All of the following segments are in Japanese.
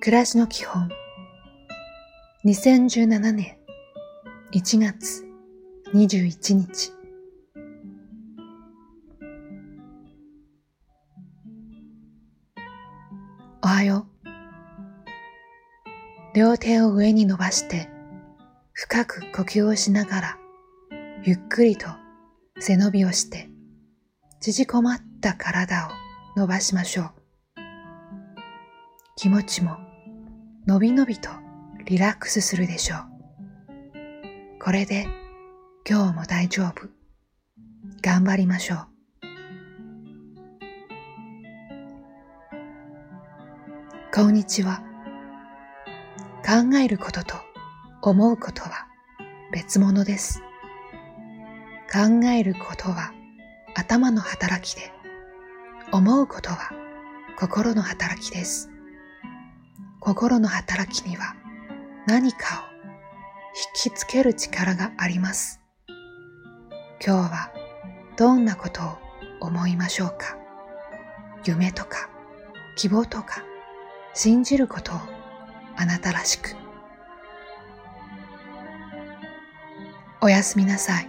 暮らしの基本。2017年1月21日。おはよう。両手を上に伸ばして深く呼吸をしながらゆっくりと背伸びをして縮こまった体を伸ばしましょう。気持ちものびのびとリラックスするでしょう。これで今日も大丈夫。頑張りましょう。こんにちは。考えることと思うことは別物です。考えることは頭の働きで、思うことは心の働きです。心の働きには何かを引きつける力があります。今日はどんなことを思いましょうか？夢とか希望とか信じることをあなたらしく。おやすみなさい。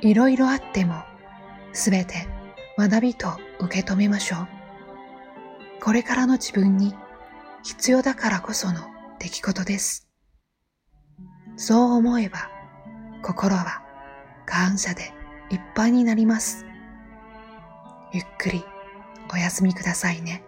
いろいろあってもすべて学びと受け止めましょう。これからの自分に必要だからこその出来事です。そう思えば心は感謝でいっぱいになります。ゆっくりお休みくださいね。